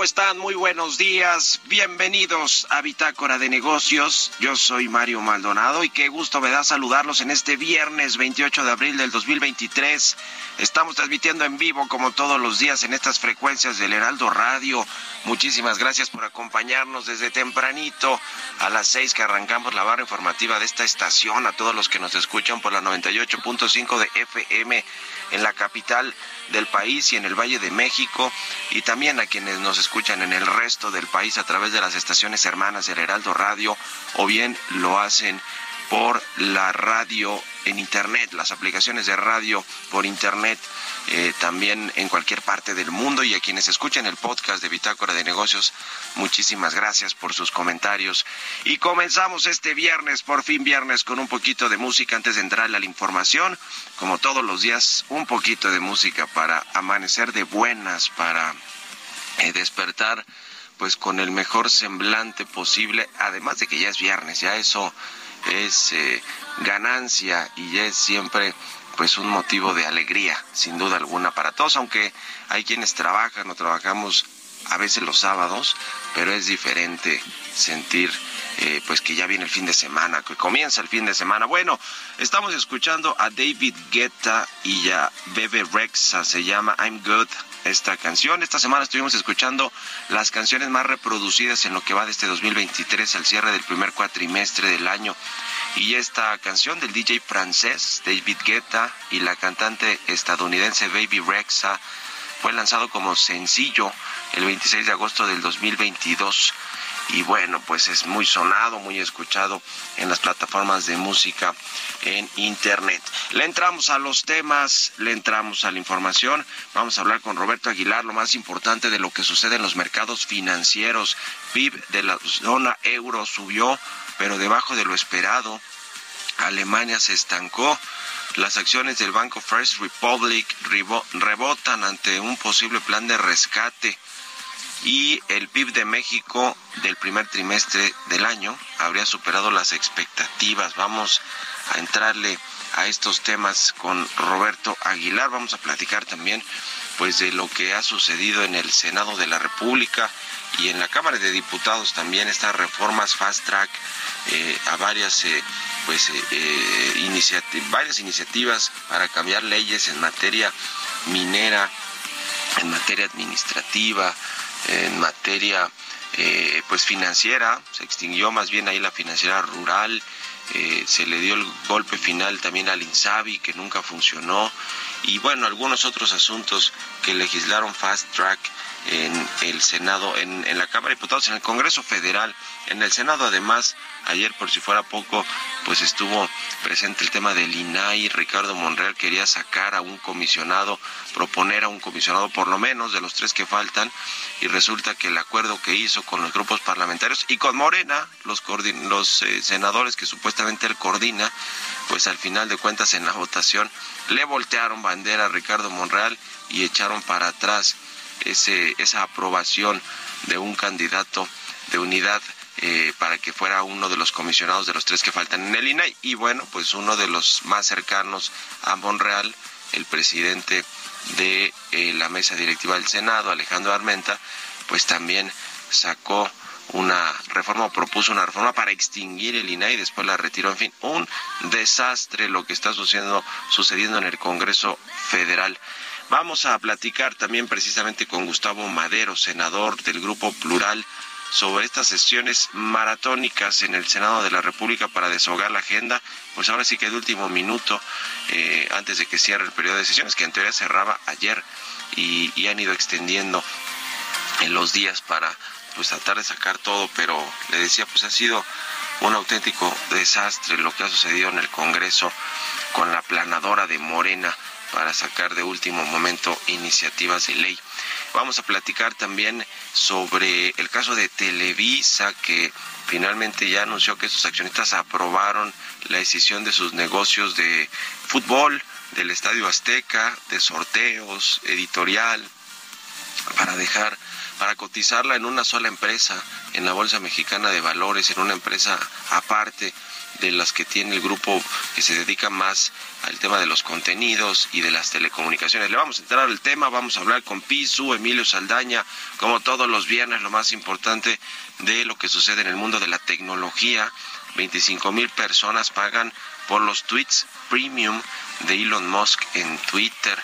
¿Cómo están? Muy buenos días. Bienvenidos a Bitácora de Negocios. Yo soy Mario Maldonado y qué gusto me da saludarlos en este viernes 28 de abril del 2023. Estamos transmitiendo en vivo como todos los días en estas frecuencias del Heraldo Radio. Muchísimas gracias por acompañarnos desde tempranito a las 6 que arrancamos la barra informativa de esta estación. A todos los que nos escuchan por la 98.5 de FM en la capital del país y en el Valle de México y también a quienes nos escuchan en el resto del país a través de las estaciones hermanas del Heraldo Radio o bien lo hacen por la radio en internet, las aplicaciones de radio por internet, eh, también en cualquier parte del mundo y a quienes escuchan el podcast de Bitácora de Negocios, muchísimas gracias por sus comentarios. Y comenzamos este viernes, por fin viernes, con un poquito de música antes de entrar a la información. Como todos los días, un poquito de música para amanecer de buenas, para despertar pues con el mejor semblante posible, además de que ya es viernes, ya eso es eh, ganancia y ya es siempre pues un motivo de alegría, sin duda alguna para todos, aunque hay quienes trabajan o trabajamos a veces los sábados, pero es diferente sentir eh, pues que ya viene el fin de semana, que comienza el fin de semana. Bueno, estamos escuchando a David Guetta y a Bebe Rexha, se llama I'm Good esta canción. Esta semana estuvimos escuchando las canciones más reproducidas en lo que va de este 2023 al cierre del primer cuatrimestre del año. Y esta canción del DJ francés David Guetta y la cantante estadounidense Baby Rexha fue lanzado como sencillo el 26 de agosto del 2022 y bueno, pues es muy sonado, muy escuchado en las plataformas de música en internet. Le entramos a los temas, le entramos a la información. Vamos a hablar con Roberto Aguilar, lo más importante de lo que sucede en los mercados financieros. PIB de la zona euro subió, pero debajo de lo esperado. Alemania se estancó. Las acciones del Banco First Republic rebotan ante un posible plan de rescate y el PIB de México del primer trimestre del año habría superado las expectativas. Vamos a entrarle a estos temas con Roberto Aguilar. Vamos a platicar también pues de lo que ha sucedido en el Senado de la República y en la Cámara de Diputados también estas reformas fast track eh, a varias eh, pues eh, varias iniciativas para cambiar leyes en materia minera, en materia administrativa, en materia pues financiera, se extinguió más bien ahí la financiera rural, eh, se le dio el golpe final también al INSABI que nunca funcionó y bueno, algunos otros asuntos que legislaron fast track en el Senado, en, en, la Cámara de Diputados, en el Congreso Federal, en el Senado además, ayer por si fuera poco, pues estuvo presente el tema del INAI, Ricardo Monreal quería sacar a un comisionado, proponer a un comisionado por lo menos de los tres que faltan, y resulta que el acuerdo que hizo con los grupos parlamentarios y con Morena, los, los eh, senadores que supuestamente él coordina, pues al final de cuentas en la votación le voltearon bandera a Ricardo Monreal y echaron para atrás esa aprobación de un candidato de unidad eh, para que fuera uno de los comisionados de los tres que faltan en el INAI. Y bueno, pues uno de los más cercanos a Monreal, el presidente de eh, la mesa directiva del Senado, Alejandro Armenta, pues también sacó una reforma o propuso una reforma para extinguir el INAI y después la retiró. En fin, un desastre lo que está sucediendo, sucediendo en el Congreso Federal. Vamos a platicar también precisamente con Gustavo Madero, senador del Grupo Plural, sobre estas sesiones maratónicas en el Senado de la República para deshogar la agenda, pues ahora sí que de último minuto, eh, antes de que cierre el periodo de sesiones, que en teoría cerraba ayer y, y han ido extendiendo en los días para pues tratar de sacar todo, pero le decía, pues ha sido un auténtico desastre lo que ha sucedido en el Congreso con la planadora de Morena para sacar de último momento iniciativas de ley. Vamos a platicar también sobre el caso de Televisa, que finalmente ya anunció que sus accionistas aprobaron la decisión de sus negocios de fútbol, del Estadio Azteca, de sorteos, editorial, para dejar, para cotizarla en una sola empresa, en la Bolsa Mexicana de Valores, en una empresa aparte de las que tiene el grupo que se dedica más al tema de los contenidos y de las telecomunicaciones. Le vamos a entrar al tema, vamos a hablar con Pisu, Emilio Saldaña, como todos los viernes, lo más importante de lo que sucede en el mundo de la tecnología. 25 mil personas pagan por los tweets premium de Elon Musk en Twitter.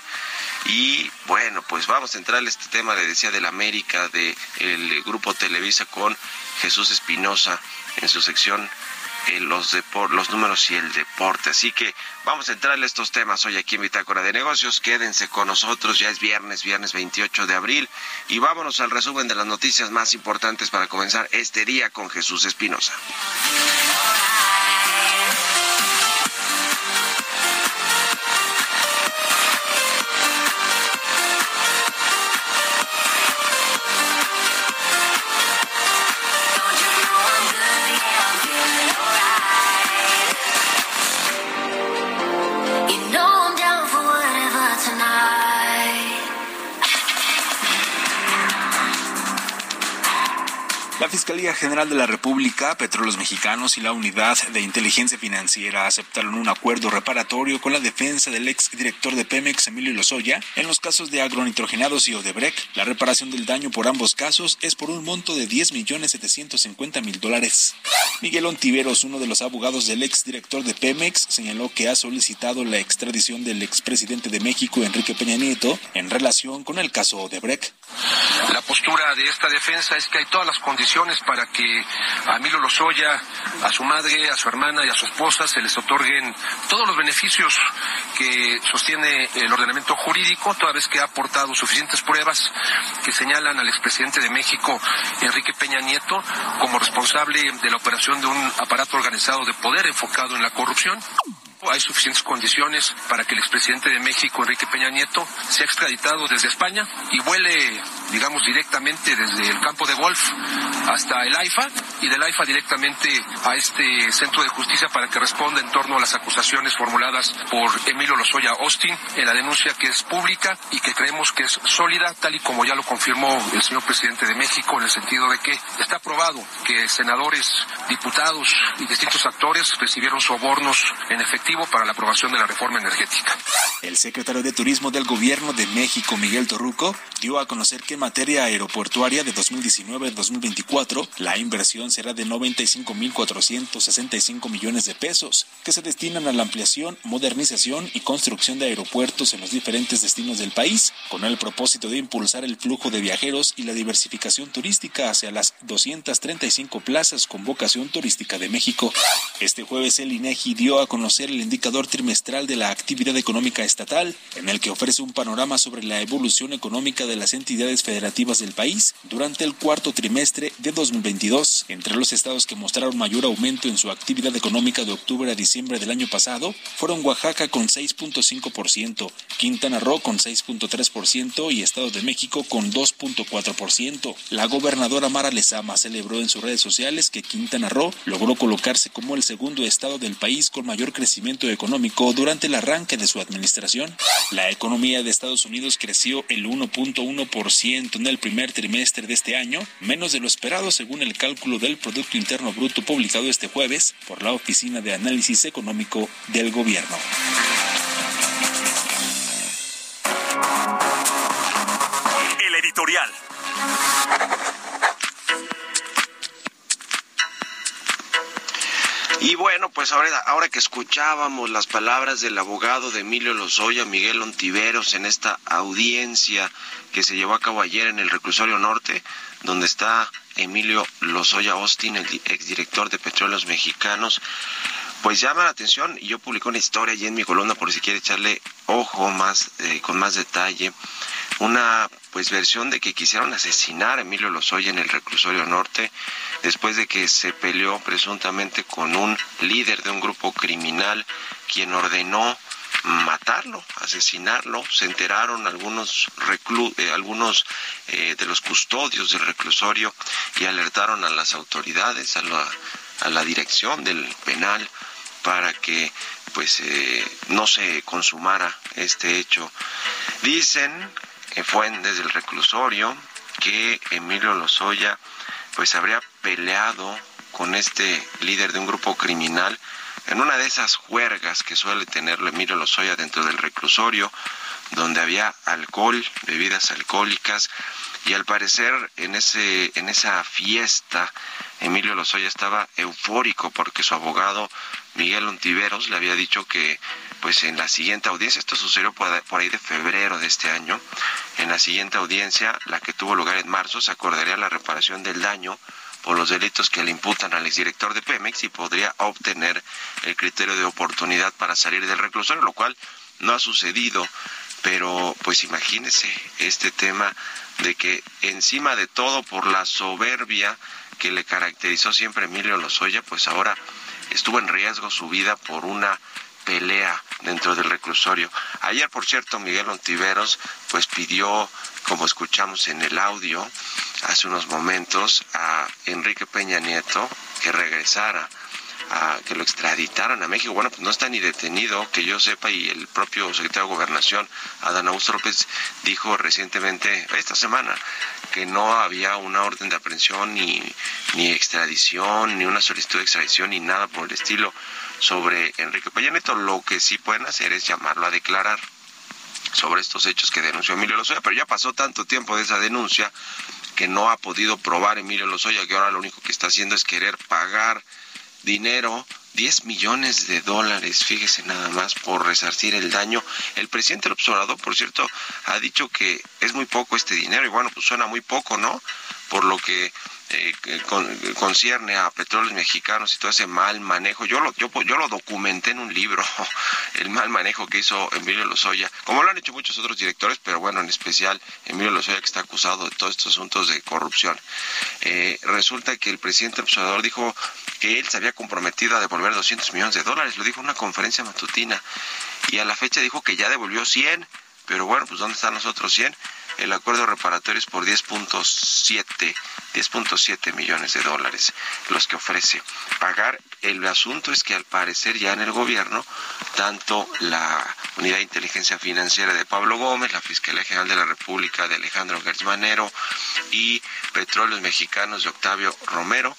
Y bueno, pues vamos a entrar a este tema, le decía, del América, del grupo Televisa con Jesús Espinosa en su sección eh, los, los números y el deporte. Así que vamos a entrarle a estos temas hoy aquí en Bitácora de Negocios. Quédense con nosotros, ya es viernes, viernes 28 de abril. Y vámonos al resumen de las noticias más importantes para comenzar este día con Jesús Espinosa. General de la República, Petróleos Mexicanos y la Unidad de Inteligencia Financiera aceptaron un acuerdo reparatorio con la defensa del ex director de Pemex, Emilio Lozoya, en los casos de agronitrogenados y Odebrecht. La reparación del daño por ambos casos es por un monto de 10 millones 750 mil dólares. Miguel Ontiveros, uno de los abogados del ex director de Pemex, señaló que ha solicitado la extradición del expresidente de México, Enrique Peña Nieto, en relación con el caso Odebrecht. La postura de esta defensa es que hay todas las condiciones condiciones para que a Emilio Lozoya, a su madre, a su hermana y a su esposa se les otorguen todos los beneficios que sostiene el ordenamiento jurídico, toda vez que ha aportado suficientes pruebas que señalan al expresidente de México, Enrique Peña Nieto, como responsable de la operación de un aparato organizado de poder enfocado en la corrupción. Hay suficientes condiciones para que el expresidente de México, Enrique Peña Nieto, sea extraditado desde España y vuele, digamos, directamente desde el campo de golf hasta el AIFA y del AIFA directamente a este centro de justicia para que responda en torno a las acusaciones formuladas por Emilio Lozoya Austin en la denuncia que es pública y que creemos que es sólida, tal y como ya lo confirmó el señor presidente de México, en el sentido de que está probado que senadores, diputados y distintos actores recibieron sobornos en efectivo para la aprobación de la reforma energética. El secretario de Turismo del Gobierno de México, Miguel Torruco, dio a conocer que en materia aeroportuaria de 2019-2024, la inversión será de 95.465 millones de pesos, que se destinan a la ampliación, modernización y construcción de aeropuertos en los diferentes destinos del país, con el propósito de impulsar el flujo de viajeros y la diversificación turística hacia las 235 plazas con vocación turística de México. Este jueves el INEGI dio a conocer el indicador trimestral de la actividad económica estatal, en el que ofrece un panorama sobre la evolución económica de las entidades federativas del país durante el cuarto trimestre de 2022. Entre los estados que mostraron mayor aumento en su actividad económica de octubre a diciembre del año pasado fueron Oaxaca con 6.5%, Quintana Roo con 6.3% y Estado de México con 2.4%. La gobernadora Mara Lezama celebró en sus redes sociales que Quintana Roo logró colocarse como el segundo estado del país con mayor crecimiento económico durante el arranque de su administración. La economía de Estados Unidos creció el 1.1% en el primer trimestre de este año, menos de lo esperado según el cálculo del Producto Interno Bruto publicado este jueves por la Oficina de Análisis Económico del Gobierno. El editorial. Y bueno, pues ahora, ahora que escuchábamos las palabras del abogado de Emilio Lozoya, Miguel Ontiveros, en esta audiencia que se llevó a cabo ayer en el reclusorio norte, donde está Emilio Lozoya Austin, el di- exdirector de Petróleos Mexicanos, pues llama la atención y yo publiqué una historia allí en mi columna por si quiere echarle ojo más eh, con más detalle una pues versión de que quisieron asesinar a Emilio Lozoya en el reclusorio norte después de que se peleó presuntamente con un líder de un grupo criminal quien ordenó matarlo, asesinarlo. Se enteraron algunos reclu eh, algunos eh, de los custodios del reclusorio y alertaron a las autoridades, a la, a la dirección del penal para que pues eh, no se consumara este hecho. Dicen fue en- desde el reclusorio que Emilio Lozoya pues habría peleado con este líder de un grupo criminal en una de esas juergas que suele tener Emilio Lozoya dentro del reclusorio, donde había alcohol, bebidas alcohólicas, y al parecer en ese en esa fiesta Emilio Lozoya estaba eufórico porque su abogado Miguel Ontiveros le había dicho que pues en la siguiente audiencia, esto sucedió por ahí de febrero de este año, en la siguiente audiencia, la que tuvo lugar en marzo, se acordaría la reparación del daño por los delitos que le imputan al exdirector de Pemex y podría obtener el criterio de oportunidad para salir del reclusorio, lo cual no ha sucedido, pero pues imagínese este tema de que encima de todo por la soberbia que le caracterizó siempre Emilio Lozoya, pues ahora estuvo en riesgo su vida por una pelea dentro del reclusorio. Ayer, por cierto, Miguel Ontiveros pues pidió, como escuchamos en el audio hace unos momentos, a Enrique Peña Nieto que regresara a que lo extraditaran a México. Bueno, pues no está ni detenido, que yo sepa, y el propio secretario de Gobernación, Adán Augusto López, dijo recientemente, esta semana, que no había una orden de aprehensión, ni, ni extradición, ni una solicitud de extradición, ni nada por el estilo sobre Enrique Peña Nieto. Lo que sí pueden hacer es llamarlo a declarar sobre estos hechos que denunció Emilio Lozoya, pero ya pasó tanto tiempo de esa denuncia que no ha podido probar Emilio Lozoya, que ahora lo único que está haciendo es querer pagar dinero, 10 millones de dólares, fíjese nada más, por resarcir el daño. El presidente observador, por cierto, ha dicho que es muy poco este dinero, y bueno, pues suena muy poco, ¿no? Por lo que eh, concierne a petróleos mexicanos y todo ese mal manejo. Yo lo, yo, yo lo documenté en un libro, el mal manejo que hizo Emilio Lozoya, como lo han hecho muchos otros directores, pero bueno, en especial Emilio Lozoya que está acusado de todos estos asuntos de corrupción. Eh, resulta que el presidente observador dijo que él se había comprometido a devolver 200 millones de dólares, lo dijo en una conferencia matutina, y a la fecha dijo que ya devolvió 100, pero bueno, pues ¿dónde están los otros 100? El acuerdo reparatorio es por 10.7 10.7 millones de dólares los que ofrece pagar. El asunto es que al parecer ya en el gobierno, tanto la Unidad de Inteligencia Financiera de Pablo Gómez, la Fiscalía General de la República de Alejandro Gertzmanero y Petróleos Mexicanos de Octavio Romero,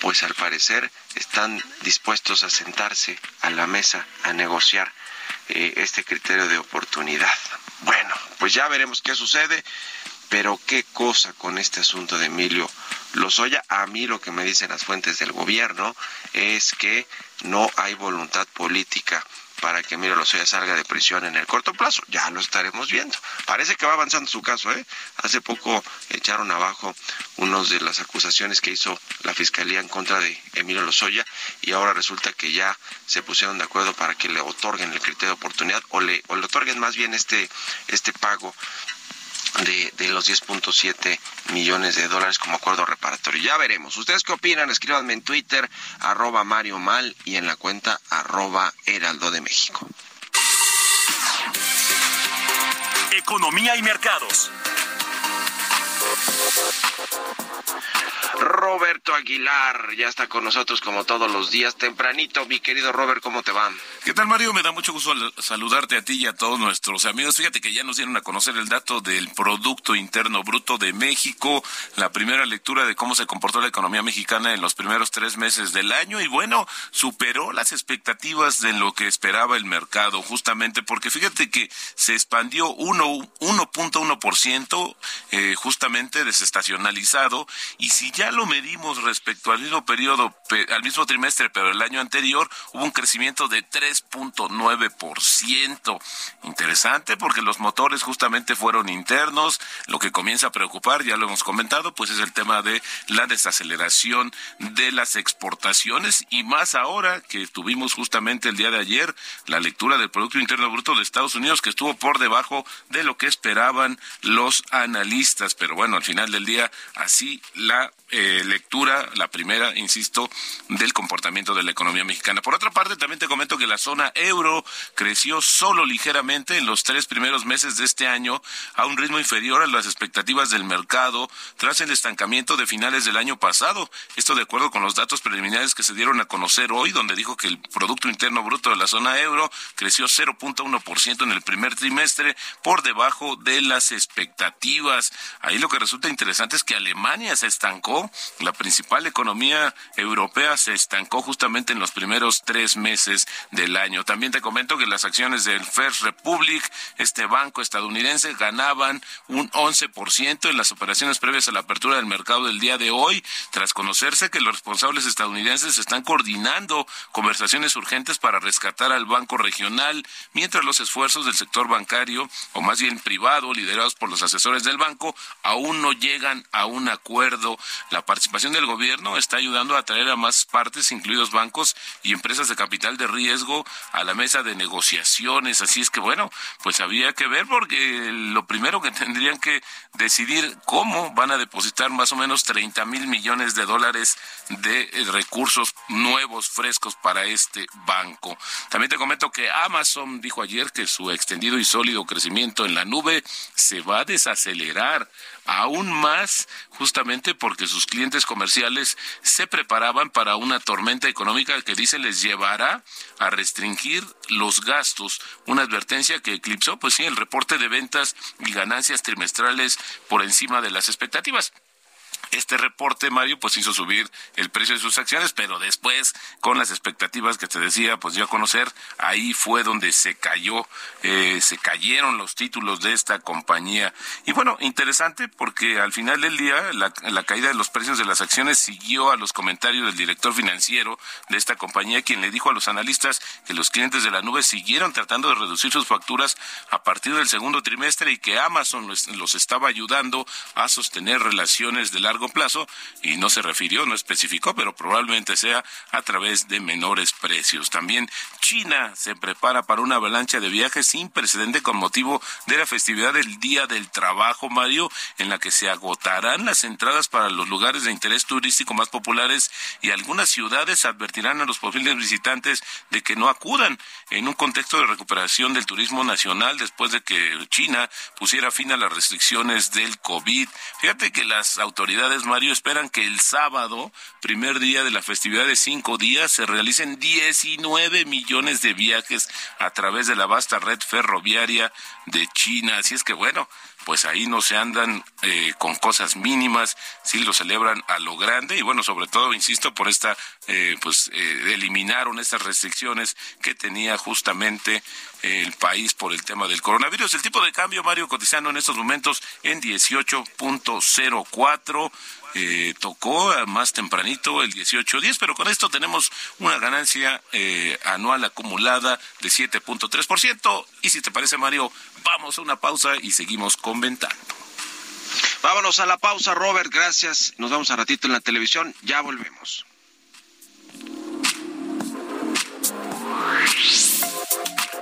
pues al parecer están dispuestos a sentarse a la mesa a negociar eh, este criterio de oportunidad. Bueno, pues ya veremos qué sucede, pero qué cosa con este asunto de Emilio Lozoya. A mí lo que me dicen las fuentes del gobierno es que no hay voluntad política para que Emilio Lozoya salga de prisión en el corto plazo. Ya lo estaremos viendo. Parece que va avanzando su caso, ¿eh? Hace poco echaron abajo unos de las acusaciones que hizo la Fiscalía en contra de Emilio Lozoya y ahora resulta que ya se pusieron de acuerdo para que le otorguen el criterio de oportunidad o le, o le otorguen más bien este, este pago de, de, los 10.7 millones de dólares como acuerdo reparatorio. Ya veremos. ¿Ustedes qué opinan? Escríbanme en Twitter, arroba Mario Mal y en la cuenta arroba Heraldo de México. Economía y mercados. Roberto Aguilar ya está con nosotros como todos los días tempranito. Mi querido Robert, ¿cómo te va? ¿Qué tal, Mario? Me da mucho gusto saludarte a ti y a todos nuestros amigos. Fíjate que ya nos dieron a conocer el dato del Producto Interno Bruto de México, la primera lectura de cómo se comportó la economía mexicana en los primeros tres meses del año y bueno, superó las expectativas de lo que esperaba el mercado, justamente porque fíjate que se expandió 1.1% eh, justamente desestacionalizado y si ya lo medimos respecto al mismo periodo, al mismo trimestre, pero el año anterior, hubo un crecimiento de 3.9%. Interesante porque los motores justamente fueron internos. Lo que comienza a preocupar, ya lo hemos comentado, pues es el tema de la desaceleración de las exportaciones y más ahora que tuvimos justamente el día de ayer la lectura del Producto Interno Bruto de Estados Unidos que estuvo por debajo de lo que esperaban los analistas. Pero bueno, al final del día, así la eh, lectura, la primera, insisto, del comportamiento de la economía mexicana. Por otra parte, también te comento que la zona euro creció solo ligeramente en los tres primeros meses de este año a un ritmo inferior a las expectativas del mercado tras el estancamiento de finales del año pasado. Esto de acuerdo con los datos preliminares que se dieron a conocer hoy, donde dijo que el Producto Interno Bruto de la zona euro creció 0.1% en el primer trimestre por debajo de las expectativas. Ahí lo que resulta interesante es que Alemania se estancó la principal economía europea se estancó justamente en los primeros tres meses del año. También te comento que las acciones del First Republic, este banco estadounidense, ganaban un 11% en las operaciones previas a la apertura del mercado del día de hoy, tras conocerse que los responsables estadounidenses están coordinando conversaciones urgentes para rescatar al banco regional, mientras los esfuerzos del sector bancario, o más bien privado, liderados por los asesores del banco, aún no llegan a un acuerdo la participación del gobierno está ayudando a atraer a más partes, incluidos bancos y empresas de capital de riesgo, a la mesa de negociaciones. Así es que, bueno, pues había que ver porque lo primero que tendrían que decidir cómo van a depositar más o menos 30 mil millones de dólares de eh, recursos nuevos, frescos para este banco. También te comento que Amazon dijo ayer que su extendido y sólido crecimiento en la nube se va a desacelerar aún más justamente porque sus clientes comerciales se preparaban para una tormenta económica que dice les llevará a restringir los gastos, una advertencia que eclipsó pues sí el reporte de ventas y ganancias trimestrales por encima de las expectativas. Este reporte, Mario, pues hizo subir el precio de sus acciones, pero después, con las expectativas que te decía, pues dio a conocer, ahí fue donde se cayó, eh, se cayeron los títulos de esta compañía. Y bueno, interesante porque al final del día la, caída de los precios de las acciones siguió a los comentarios del director financiero de esta compañía, quien le dijo a los analistas que los clientes de la nube siguieron tratando de reducir sus facturas a partir del segundo trimestre y que Amazon los, los estaba ayudando a sostener relaciones de largo plazo y no se refirió, no especificó, pero probablemente sea a través de menores precios. También China se prepara para una avalancha de viajes sin precedente con motivo de la festividad del Día del Trabajo, Mario, en la que se agotarán las entradas para los lugares de interés turístico más populares y algunas ciudades advertirán a los posibles visitantes de que no acudan en un contexto de recuperación del turismo nacional después de que China pusiera fin a las restricciones del COVID. Fíjate que las autoridades, Mario, esperan que el sábado, primer día de la festividad de cinco días, se realicen 19 millones de viajes a través de la vasta red ferroviaria de China. Así es que bueno, pues ahí no se andan eh, con cosas mínimas, sí lo celebran a lo grande y bueno, sobre todo, insisto, por esta, eh, pues eh, eliminaron estas restricciones que tenía justamente el país por el tema del coronavirus. El tipo de cambio, Mario, cotizando en estos momentos en 18.04. Eh, tocó más tempranito el 18.10, pero con esto tenemos una ganancia eh, anual acumulada de 7.3%. Y si te parece, Mario, vamos a una pausa y seguimos comentando. Vámonos a la pausa, Robert, gracias. Nos vemos a ratito en la televisión, ya volvemos.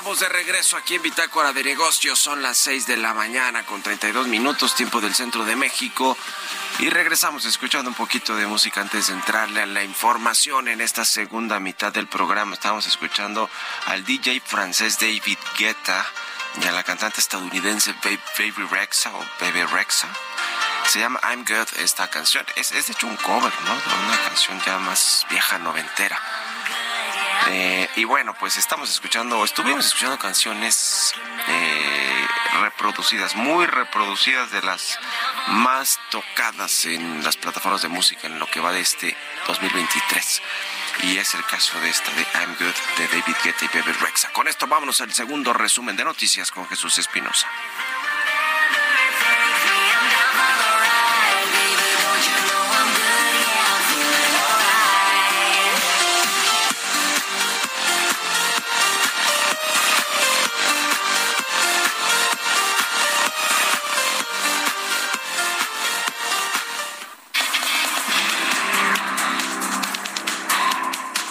Estamos de regreso aquí en Bitácora de Negocios. Son las 6 de la mañana con 32 minutos, tiempo del centro de México. Y regresamos escuchando un poquito de música antes de entrarle a la información en esta segunda mitad del programa. Estamos escuchando al DJ francés David Guetta y a la cantante estadounidense Ba- Baby Rexa o Baby Rexa. Se llama I'm Good esta canción. Es, es de hecho un cover, ¿no? De una canción ya más vieja noventera. Eh, y bueno, pues estamos escuchando, estuvimos escuchando canciones eh, reproducidas, muy reproducidas de las más tocadas en las plataformas de música en lo que va de este 2023. Y es el caso de esta de I'm Good de David Guetta y Bebe Rexa. Con esto vámonos al segundo resumen de noticias con Jesús Espinosa.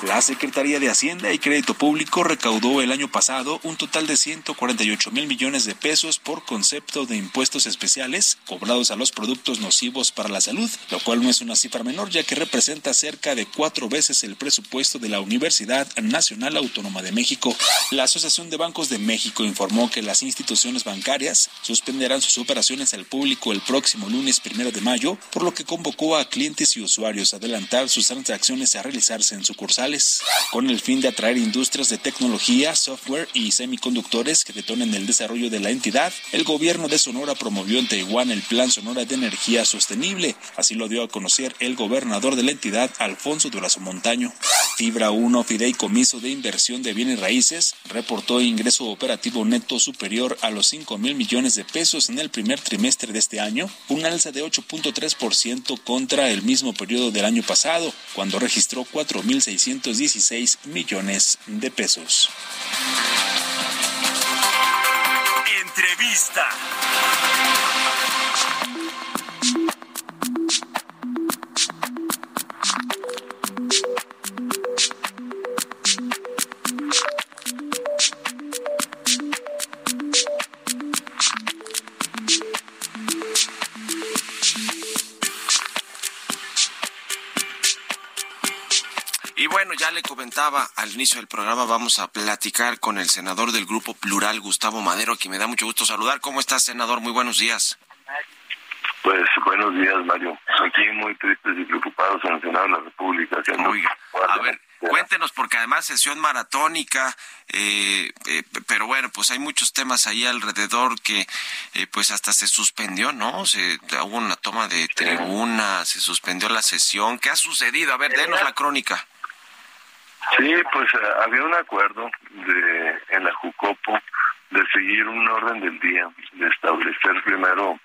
La Secretaría de Hacienda y Crédito Público recaudó el año pasado un total de 148 mil millones de pesos por concepto de impuestos especiales cobrados a los productos nocivos para la salud, lo cual no es una cifra menor ya que representa cerca de cuatro veces el presupuesto de la Universidad Nacional Autónoma de México. La Asociación de Bancos de México informó que las instituciones bancarias suspenderán sus operaciones al público el próximo lunes primero de mayo, por lo que convocó a clientes y usuarios a adelantar sus transacciones a realizarse en sucursales con el fin de atraer industrias de tecnología, software y semiconductores que detonen el desarrollo de la entidad. El gobierno de Sonora promovió en Taiwán el Plan Sonora de Energía Sostenible. Así lo dio a conocer el gobernador de la entidad, Alfonso Durazo Montaño. Fibra 1 Fideicomiso de Inversión de Bienes Raíces reportó ingreso operativo neto superior a los 5 mil millones de pesos en el primer trimestre de este año, un alza de 8.3% contra el mismo periodo del año pasado, cuando registró 4.600 16 millones de pesos. Entrevista. Y bueno, ya le comentaba al inicio del programa, vamos a platicar con el senador del Grupo Plural, Gustavo Madero, a quien me da mucho gusto saludar. ¿Cómo estás, senador? Muy buenos días. Pues buenos días, Mario. Aquí muy tristes y preocupados en el Senado de la República. Oiga, a ver, cuéntenos, porque además sesión maratónica, eh, eh, pero bueno, pues hay muchos temas ahí alrededor que eh, pues hasta se suspendió, ¿no? Se, hubo una toma de tribuna, se suspendió la sesión. ¿Qué ha sucedido? A ver, denos la crónica. Sí, pues eh, había un acuerdo de en la Jucopo de seguir un orden del día, de establecer primero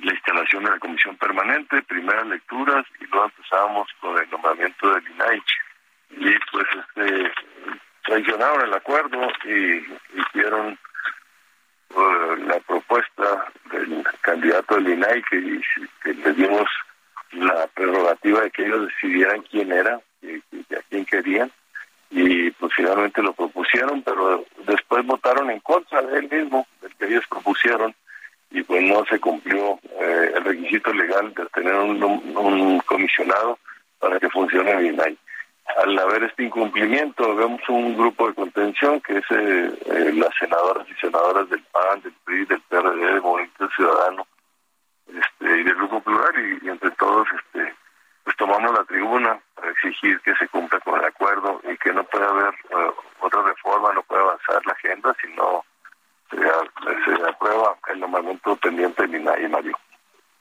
la instalación de la comisión permanente, primeras lecturas y luego empezábamos con el nombramiento del INAI. Y pues este traicionaron el acuerdo y hicieron eh, la propuesta del candidato del INAI que, que le dimos la prerrogativa de que ellos decidieran quién era y a quién querían y pues finalmente lo propusieron, pero después votaron en contra de él mismo, del que ellos propusieron, y pues no se cumplió eh, el requisito legal de tener un, un comisionado para que funcione el INAI. Al haber este incumplimiento, vemos un grupo de contención que es eh, eh, las senadoras y senadoras del PAN, del PRI, del PRD, del Movimiento Ciudadano este, y del Grupo Plural, y, y entre todos este, pues tomamos la tribuna exigir que se cumpla con el acuerdo y que no puede haber eh, otra reforma, no puede avanzar la agenda si no se, se aprueba el nombramiento pendiente del INAI, Mario.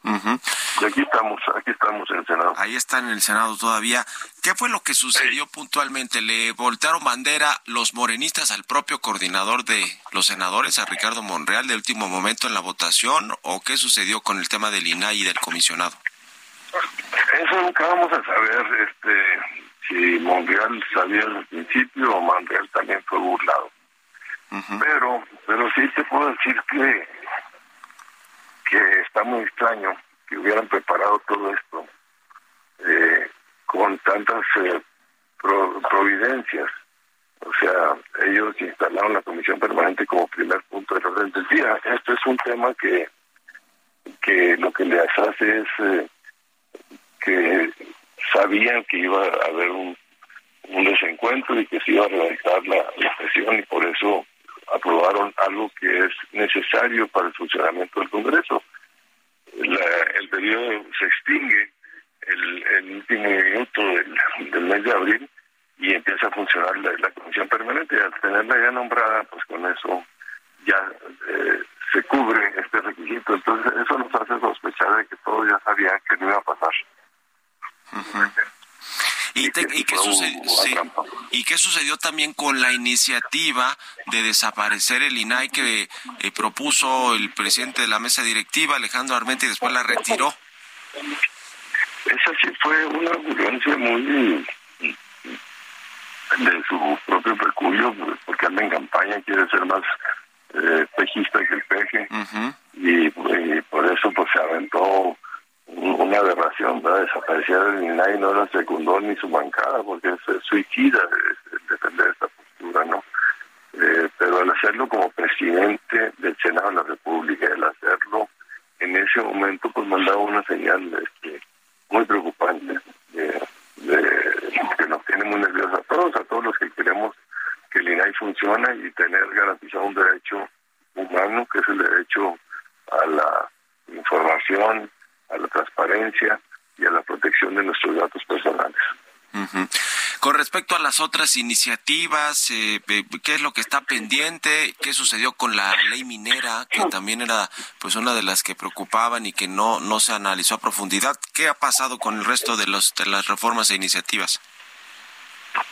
Ujú. Y aquí estamos, aquí estamos en el Senado. Ahí está en el Senado todavía. ¿Qué fue lo que sucedió puntualmente? ¿Le voltearon bandera los morenistas al propio coordinador de los senadores, a Ricardo Monreal, de último momento en la votación? ¿O qué sucedió con el tema del INAI y del comisionado? Eso nunca vamos a saber este si Monreal sabía desde el principio o Monreal también fue burlado. Pero pero sí te puedo decir que que está muy extraño que hubieran preparado todo esto eh, con tantas eh, pro- providencias. O sea, ellos instalaron la comisión permanente como primer punto del orden del día. Esto es un tema que, que lo que les hace es eh, que sabían que iba a haber un, un desencuentro y que se iba a realizar la, la sesión y por eso aprobaron algo que es necesario para el funcionamiento del Congreso. La- el periodo se extingue el, último minuto del, del mes de abril y empieza a funcionar la, comisión permanente. Al tenerla ya nombrada, pues con eso ya eh, se cubre este requisito. Entonces eso nos hace sospechar de que todos ya sabían que no iba a pasar. ¿Y, qué sucedió, ¿Y qué sucedió también con la iniciativa de desaparecer el INAI que eh, propuso el presidente de la mesa directiva, Alejandro Armenta, y después la retiró? Esa sí fue una ocurrencia muy de su propio peculio, porque anda en campaña, quiere ser más eh, pejista que el peje, y, y, por eso pues se aventó una aberración, ¿verdad? Desaparecer el INAI no la secundó ni su bancada, porque es, suicida defender esta postura, ¿no? Eh, pero al hacerlo como presidente del Senado de la República, al hacerlo en ese momento, pues mandaba una señal este, muy preocupante, de, que nos tiene muy nerviosos a todos, a todos los que queremos que el INAI funcione y tener garantizado un derecho humano, que es el derecho a la información, a la transparencia y a la protección de nuestros datos personales. Con respecto a las otras iniciativas, eh, ¿qué es lo que está pendiente? ¿Qué sucedió con la ley minera, que también era pues una de las que preocupaban y que no no se analizó a profundidad? ¿Qué ha pasado con el resto de los de las reformas e iniciativas?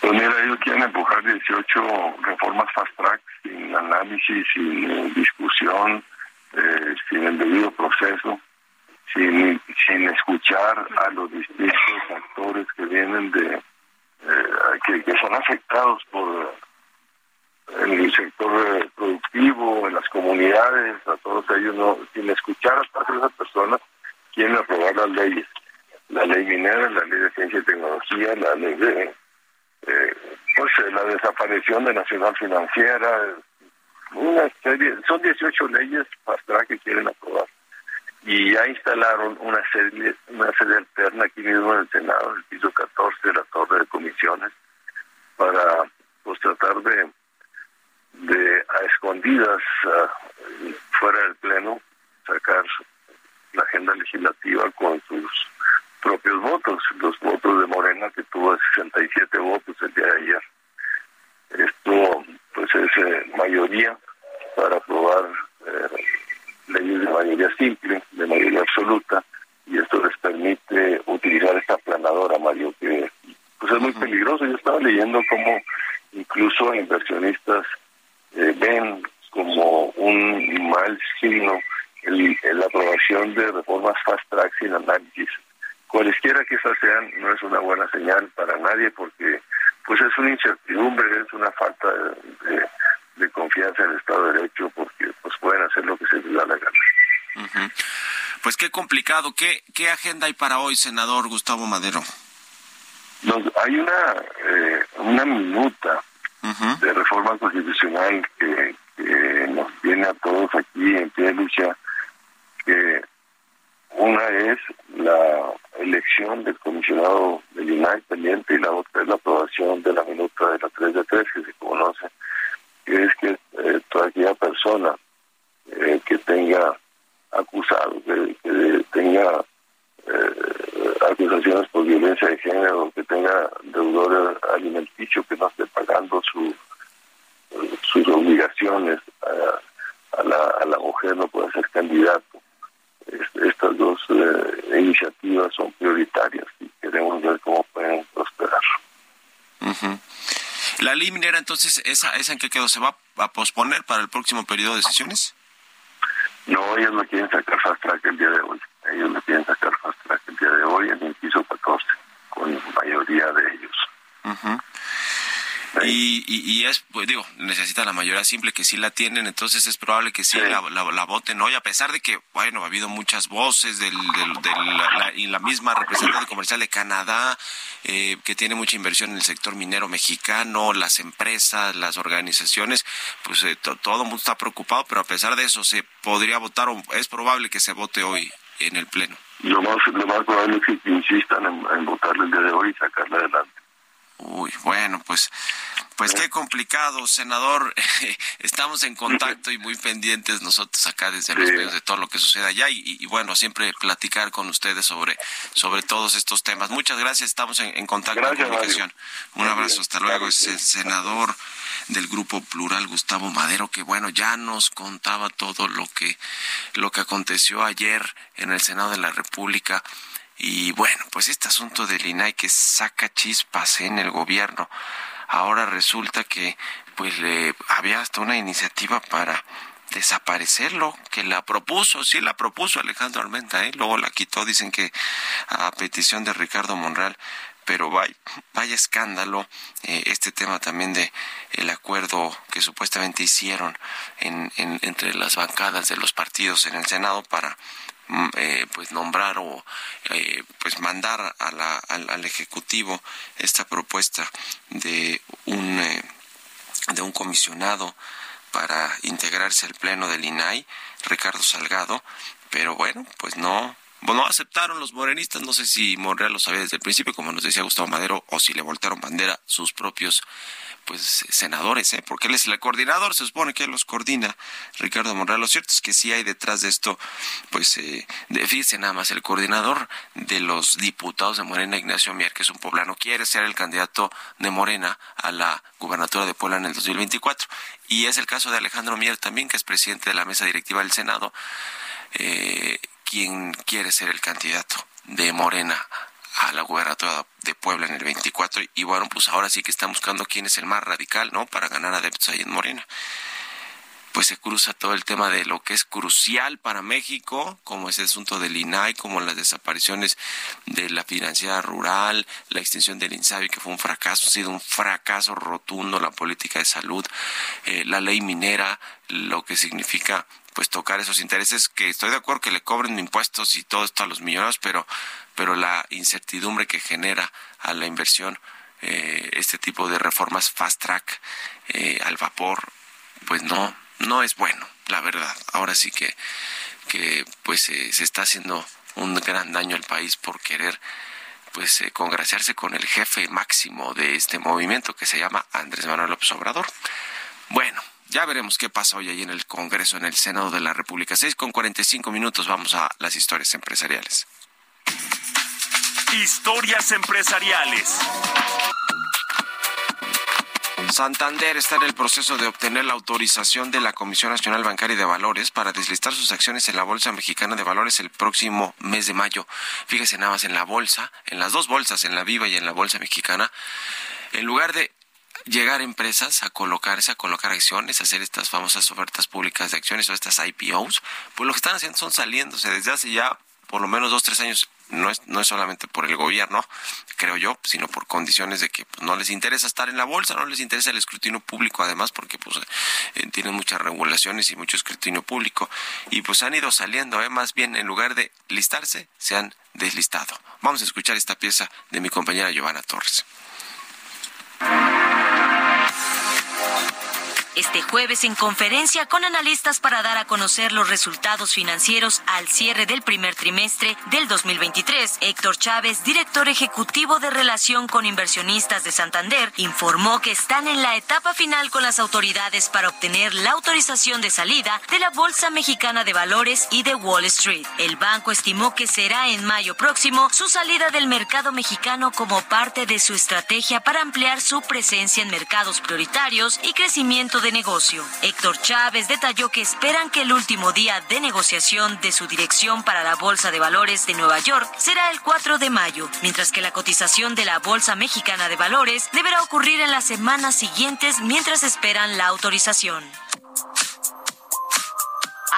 Pues mira, ellos quieren empujar 18 reformas fast track sin análisis, sin discusión, eh, sin el debido proceso sin, sin escuchar a los distintos actores que vienen de, eh, que, son afectados por el sector productivo, en las comunidades, a todos ellos, no, sin escuchar a esas personas, quieren aprobar las leyes. La ley minera, la ley de ciencia y tecnología, la ley de eh, pues la desaparición de Nacional Financiera, una serie, son 18 leyes para que quieren aprobar y ya instalaron una sede, una sede alterna aquí mismo en el Senado, el piso 14 de la torre de comisiones, para pues tratar de, de a escondidas, fuera del Pleno, sacar la agenda legislativa con sus propios votos, los votos de Morena que tuvo 67 votos el día de ayer. Esto pues es eh, mayoría para aprobar eh, leyes de mayoría simple, de mayoría absoluta, y esto les permite utilizar esta aplanadora, Mario, que pues es muy peligroso. Yo estaba leyendo cómo incluso inversionistas eh, ven como un mal signo el, la aprobación de reformas fast track sin análisis. Cualesquiera que esas sean, no es una buena señal para nadie porque pues es una incertidumbre, es una falta de de confianza en el Estado de Derecho porque pues pueden hacer lo que se les da la gana. Pues qué complicado. ¿Qué, ¿Qué agenda hay para hoy, senador Gustavo Madero? hay una, eh, una minuta de reforma constitucional que, nos tiene a todos aquí en pie de lucha, que una es la elección del comisionado del INAI pendiente y la otra es la aprobación de la minuta de la 3 de 3 que se conoce es que eh, persona eh, que tenga acusado, que, tenga eh, acusaciones por violencia de género, que tenga deudores alimenticios, que no esté pagando su, sus obligaciones a, la, a la mujer, no puede ser candidato. estas dos iniciativas son prioritarias y queremos ver cómo pueden prosperar. La ley minera, entonces, ¿esa, ¿esa en qué quedó? ¿Se va a posponer para el próximo periodo de sesiones? No, ellos no quieren sacar fast track el día de hoy. Ellos no quieren sacar fast track el día de hoy en el piso 14, con mayoría de ellos. Y, y, es, pues digo, necesita la mayoría simple que sí la tienen, entonces es probable que sí, La, la, voten hoy, a pesar de que, bueno, ha habido muchas voces del, la, y la misma representante comercial de Canadá, eh, que tiene mucha inversión en el sector minero mexicano, las empresas, las organizaciones, pues eh, todo el mundo está preocupado, pero a pesar de eso se podría votar, o es probable que se vote hoy en el Pleno. Lo más, lo más probable es que insistan en, en votarle el día de hoy y sacarla adelante. Uy, bueno, pues Pues qué complicado, senador. Estamos en contacto y muy pendientes nosotros acá desde los medios de todo lo que suceda allá y, y, bueno, siempre platicar con ustedes sobre, sobre todos estos temas. Muchas gracias, estamos en, en contacto Gracias, en comunicación. Mario. Un abrazo, hasta luego. Es el senador del Grupo Plural, Gustavo Madero, que bueno, ya nos contaba todo lo que, lo que aconteció ayer en el Senado de la República. Y bueno, pues este asunto del INAI que saca chispas en el gobierno. Ahora resulta que pues le había hasta una iniciativa para desaparecerlo, que la propuso, sí la propuso Alejandro Armenta, ¿eh? luego la quitó, dicen que a petición de Ricardo Monreal, pero vaya, vaya escándalo eh, este tema también de el acuerdo que supuestamente hicieron en, en- entre las bancadas de los partidos en el Senado para eh, pues nombrar o eh, pues mandar al, al ejecutivo esta propuesta de un eh, de un comisionado para integrarse al pleno del INAI, Ricardo Salgado, pero bueno, pues no, bueno, no aceptaron los morenistas, no sé si Monreal lo sabía desde el principio, como nos decía Gustavo Madero, o si le voltearon bandera sus propios pues senadores, ¿eh? porque él es el coordinador, se supone que él los coordina, Ricardo Monreal. Lo cierto es que sí hay detrás de esto, pues, eh, de, nada más, el coordinador de los diputados de Morena, Ignacio Mier, que es un poblano, quiere ser el candidato de Morena a la gubernatura de Puebla en el 2024. Y es el caso de Alejandro Mier también, que es presidente de la mesa directiva del Senado, eh, quien quiere ser el candidato de Morena a la gubernatura de Puebla en el 24 y bueno, pues ahora sí que están buscando quién es el más radical, ¿no? Para ganar adeptos ahí en Morena. Pues se cruza todo el tema de lo que es crucial para México, como ese asunto del INAI, como las desapariciones de la financiera rural, la extensión del INSABI, que fue un fracaso, ha sido un fracaso rotundo la política de salud, eh, la ley minera, lo que significa pues tocar esos intereses que estoy de acuerdo que le cobren impuestos y todo esto a los millonarios, pero pero la incertidumbre que genera a la inversión eh, este tipo de reformas fast track eh, al vapor, pues no no es bueno, la verdad. Ahora sí que que pues eh, se está haciendo un gran daño al país por querer pues eh, congraciarse con el jefe máximo de este movimiento que se llama Andrés Manuel López Obrador. Bueno, ya veremos qué pasa hoy ahí en el Congreso, en el Senado de la República. 6 con 45 minutos, vamos a las historias empresariales. Historias empresariales. Santander está en el proceso de obtener la autorización de la Comisión Nacional Bancaria de Valores para deslistar sus acciones en la Bolsa Mexicana de Valores el próximo mes de mayo. Fíjese nada más en la bolsa, en las dos bolsas, en la Viva y en la Bolsa Mexicana, en lugar de llegar empresas a colocarse, a colocar acciones, a hacer estas famosas ofertas públicas de acciones o estas IPOs, pues lo que están haciendo son saliéndose desde hace ya por lo menos dos, tres años, no es, no es solamente por el gobierno, creo yo, sino por condiciones de que pues, no les interesa estar en la bolsa, no les interesa el escrutinio público, además, porque pues eh, tienen muchas regulaciones y mucho escrutinio público, y pues han ido saliendo, eh, más bien en lugar de listarse, se han deslistado. Vamos a escuchar esta pieza de mi compañera Giovanna Torres. Este jueves en conferencia con analistas para dar a conocer los resultados financieros al cierre del primer trimestre del 2023, Héctor Chávez, director ejecutivo de relación con inversionistas de Santander, informó que están en la etapa final con las autoridades para obtener la autorización de salida de la Bolsa Mexicana de Valores y de Wall Street. El banco estimó que será en mayo próximo su salida del mercado mexicano como parte de su estrategia para ampliar su presencia en mercados prioritarios y crecimiento de negocio. Héctor Chávez detalló que esperan que el último día de negociación de su dirección para la Bolsa de Valores de Nueva York será el 4 de mayo, mientras que la cotización de la Bolsa Mexicana de Valores deberá ocurrir en las semanas siguientes mientras esperan la autorización.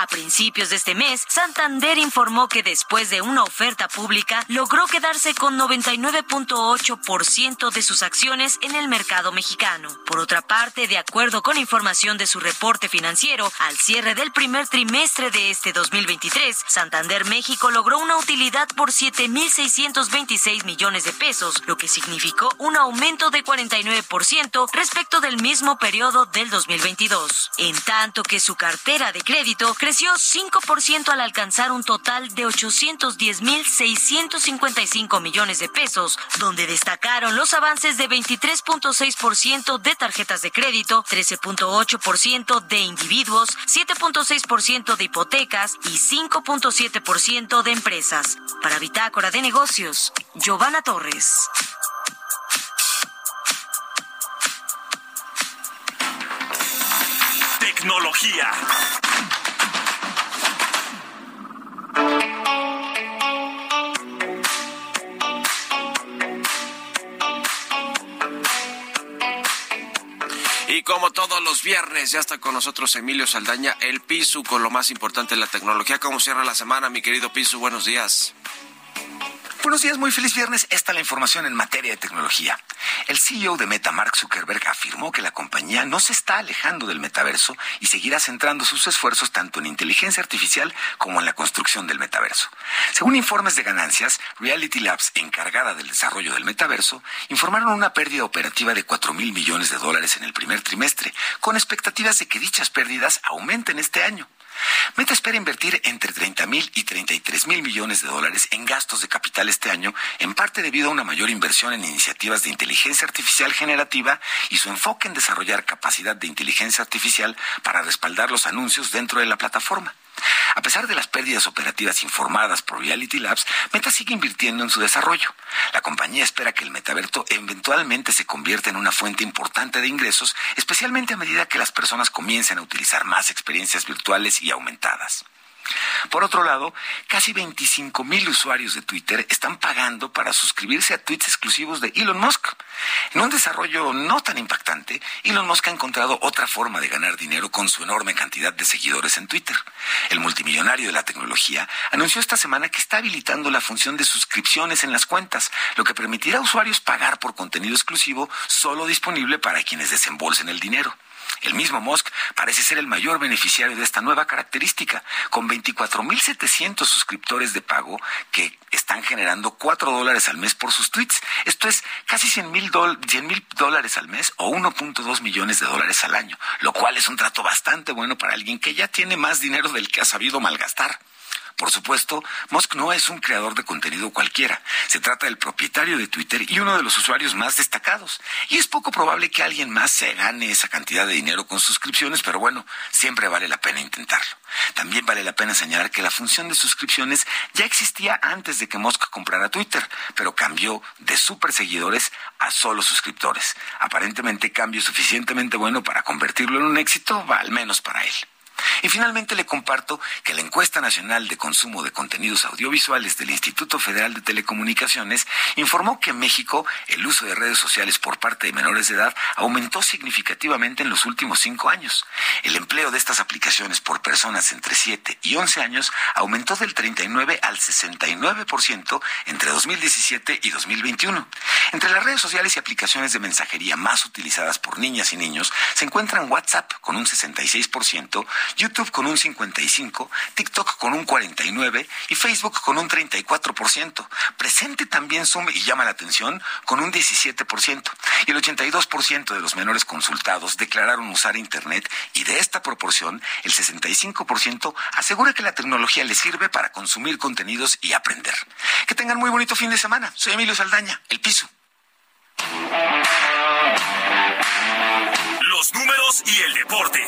A principios de este mes, Santander informó que después de una oferta pública logró quedarse con 99.8% de sus acciones en el mercado mexicano. Por otra parte, de acuerdo con información de su reporte financiero, al cierre del primer trimestre de este 2023, Santander México logró una utilidad por 7.626 millones de pesos, lo que significó un aumento de 49% respecto del mismo periodo del 2022. En tanto que su cartera de crédito creció creció 5% al alcanzar un total de 810.655 millones de pesos, donde destacaron los avances de 23.6% de tarjetas de crédito, 13.8% de individuos, 7.6% de hipotecas y 5.7% de empresas. Para Bitácora de Negocios, Giovanna Torres. Tecnología. Y como todos los viernes, ya está con nosotros Emilio Saldaña, el Pisu, con lo más importante en la tecnología. ¿Cómo cierra la semana, mi querido Pisu? Buenos días. Buenos días, muy feliz viernes. Esta es la información en materia de tecnología. El CEO de Meta, Mark Zuckerberg, afirmó que la compañía no se está alejando del metaverso y seguirá centrando sus esfuerzos tanto en inteligencia artificial como en la construcción del metaverso. Según informes de ganancias, Reality Labs, encargada del desarrollo del metaverso, informaron una pérdida operativa de 4 mil millones de dólares en el primer trimestre, con expectativas de que dichas pérdidas aumenten este año. Meta espera invertir entre 30 mil y 33 mil millones de dólares en gastos de capital este año, en parte debido a una mayor inversión en iniciativas de inteligencia artificial generativa y su enfoque en desarrollar capacidad de inteligencia artificial para respaldar los anuncios dentro de la plataforma. A pesar de las pérdidas operativas informadas por Reality Labs, Meta sigue invirtiendo en su desarrollo. La compañía espera que el metaverso eventualmente se convierta en una fuente importante de ingresos, especialmente a medida que las personas comiencen a utilizar más experiencias virtuales y aumentadas. Por otro lado, casi 25 mil usuarios de Twitter están pagando para suscribirse a tweets exclusivos de Elon Musk. En un desarrollo no tan impactante, Elon Musk ha encontrado otra forma de ganar dinero con su enorme cantidad de seguidores en Twitter. El multimillonario de la tecnología anunció esta semana que está habilitando la función de suscripciones en las cuentas, lo que permitirá a usuarios pagar por contenido exclusivo solo disponible para quienes desembolsen el dinero. El mismo Musk parece ser el mayor beneficiario de esta nueva característica, con 24.700 suscriptores de pago que están generando 4 dólares al mes por sus tweets. Esto es casi 100 mil dólares al mes o 1.2 millones de dólares al año, lo cual es un trato bastante bueno para alguien que ya tiene más dinero del que ha sabido malgastar. Por supuesto, Musk no es un creador de contenido cualquiera. Se trata del propietario de Twitter y uno de los usuarios más destacados. Y es poco probable que alguien más se gane esa cantidad de dinero con suscripciones, pero bueno, siempre vale la pena intentarlo. También vale la pena señalar que la función de suscripciones ya existía antes de que Musk comprara Twitter, pero cambió de super seguidores a solo suscriptores. Aparentemente cambio suficientemente bueno para convertirlo en un éxito, al menos para él. Y finalmente le comparto que la encuesta nacional de consumo de contenidos audiovisuales del Instituto Federal de Telecomunicaciones informó que en México el uso de redes sociales por parte de menores de edad aumentó significativamente en los últimos cinco años. El empleo de estas aplicaciones por personas entre 7 y 11 años aumentó del 39 al 69% entre 2017 y 2021. Entre las redes sociales y aplicaciones de mensajería más utilizadas por niñas y niños se encuentran WhatsApp con un 66%, YouTube con un 55%, TikTok con un 49% y Facebook con un 34%. Presente también Zoom y llama la atención con un 17%. Y el 82% de los menores consultados declararon usar Internet y de esta proporción el 65% asegura que la tecnología les sirve para consumir contenidos y aprender. Que tengan muy bonito fin de semana. Soy Emilio Saldaña, El Piso. Los números y el deporte.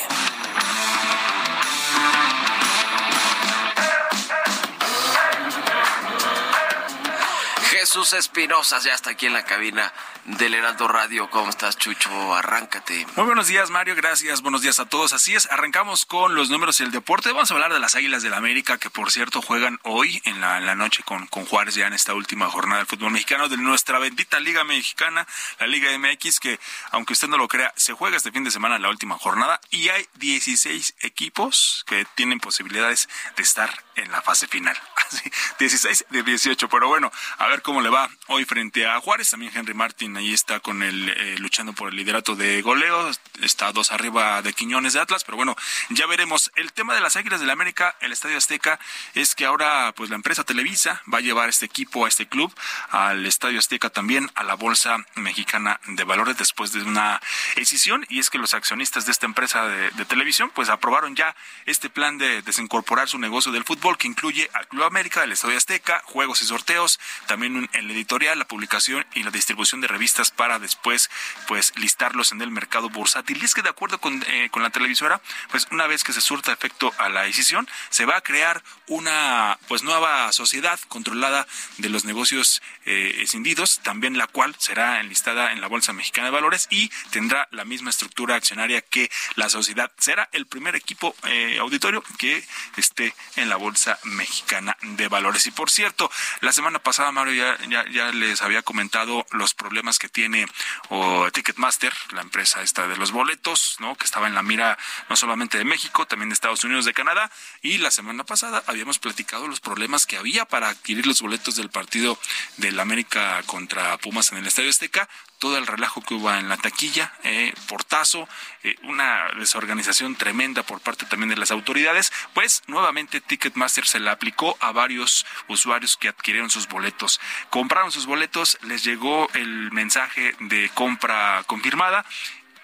Jesús Espinosa ya está aquí en la cabina del Heraldo Radio. ¿Cómo estás, Chucho? Arráncate. Muy buenos días, Mario. Gracias. Buenos días a todos. Así es, arrancamos con los números y el deporte. Vamos a hablar de las Águilas del la América, que por cierto juegan hoy en la, noche con, con Juárez, ya en esta última jornada del fútbol mexicano, de nuestra bendita Liga Mexicana, la Liga MX, que aunque usted no lo crea, se juega este fin de semana en la última jornada y hay 16 equipos que tienen posibilidades de estar en la fase final. Así, 16 de 18. Pero bueno, a ver cómo le va hoy frente a Juárez. También Henry Ahí está con el eh, luchando por el liderato de goleo. Está dos arriba de Quiñones de Atlas, pero bueno, ya veremos. El tema de las Águilas del la América, el Estadio Azteca, es que ahora pues la empresa Televisa va a llevar este equipo a este club, al Estadio Azteca también, a la Bolsa Mexicana de Valores después de una decisión y es que los accionistas de esta empresa de, televisión pues aprobaron ya este plan de desincorporar su negocio del fútbol que incluye al Club América, el Estadio Azteca, juegos y sorteos, también el editorial, la publicación y la distribución de revistas para después pues listarlos en el mercado bursátil. Y es que de acuerdo con, eh, con la televisora, pues una vez que se surta efecto a la decisión, se va a crear una pues nueva sociedad controlada de los negocios eh, escindidos, también la cual será enlistada en la Bolsa Mexicana de Valores y tendrá la misma estructura accionaria que la sociedad. Será el primer equipo eh, auditorio que esté en la Bolsa Mexicana de Valores. Y por cierto, la semana pasada, Mario, ya, ya, les había comentado los problemas que tiene o Ticketmaster, la empresa esta de los boletos, ¿no? que estaba en la mira no solamente de México, también de Estados Unidos, de Canadá. Y la semana pasada habíamos platicado los problemas que había para adquirir los boletos del partido del América contra Pumas en el Estadio Azteca todo el relajo que hubo en la taquilla, eh, portazo, eh, una desorganización tremenda por parte también de las autoridades, pues nuevamente Ticketmaster se la aplicó a varios usuarios que adquirieron sus boletos. Compraron sus boletos, les llegó el mensaje de compra confirmada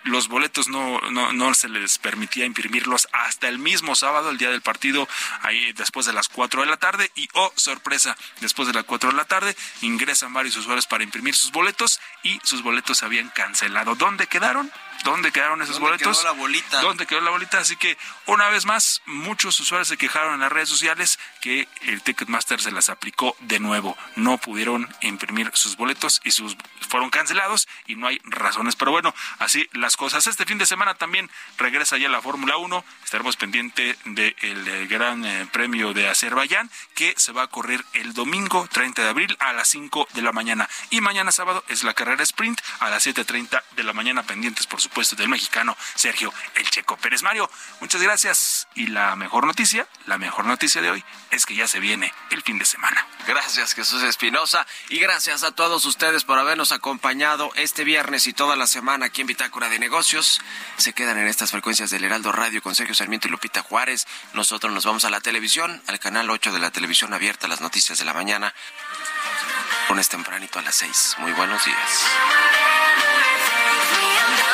los boletos no, no, no, se les permitía imprimirlos hasta el mismo sábado, el día del partido, ahí después de las 4 de la tarde. Y, oh, sorpresa, después de las 4 de la tarde ingresan varios usuarios para imprimir sus boletos y sus boletos se habían cancelado. ¿Dónde quedaron? ¿Dónde quedaron esos ¿Dónde boletos? Quedó la bolita? ¿Dónde quedó la bolita? Así que, una vez más, muchos usuarios se quejaron en las redes sociales que el Ticketmaster se las aplicó de nuevo. No pudieron imprimir sus boletos y sus fueron cancelados y no hay razones. Pero bueno, así las cosas. Este fin de semana también regresa ya la Fórmula 1. Estaremos pendiente del eh, Gran eh, Premio de Azerbaiyán que se va a correr el domingo 30 de abril a las 5 de la mañana. Y mañana sábado es la carrera sprint a las 7.30 de la mañana pendientes, por supuesto, del mexicano Sergio El Checo Pérez. Mario, muchas gracias. Y la mejor noticia, la mejor noticia de hoy es que ya se viene el fin de semana. Gracias, Jesús Espinosa. Y gracias a todos ustedes por habernos acompañado este viernes y toda la semana aquí en Bitácora de Negocios. Se quedan en estas frecuencias del Heraldo Radio con Sergio Sarmiento y Lupita Juárez. Nosotros nos vamos a la televisión, al canal 8 de la televisión abierta, las noticias de la mañana. Pones tempranito a las 6. Muy buenos días.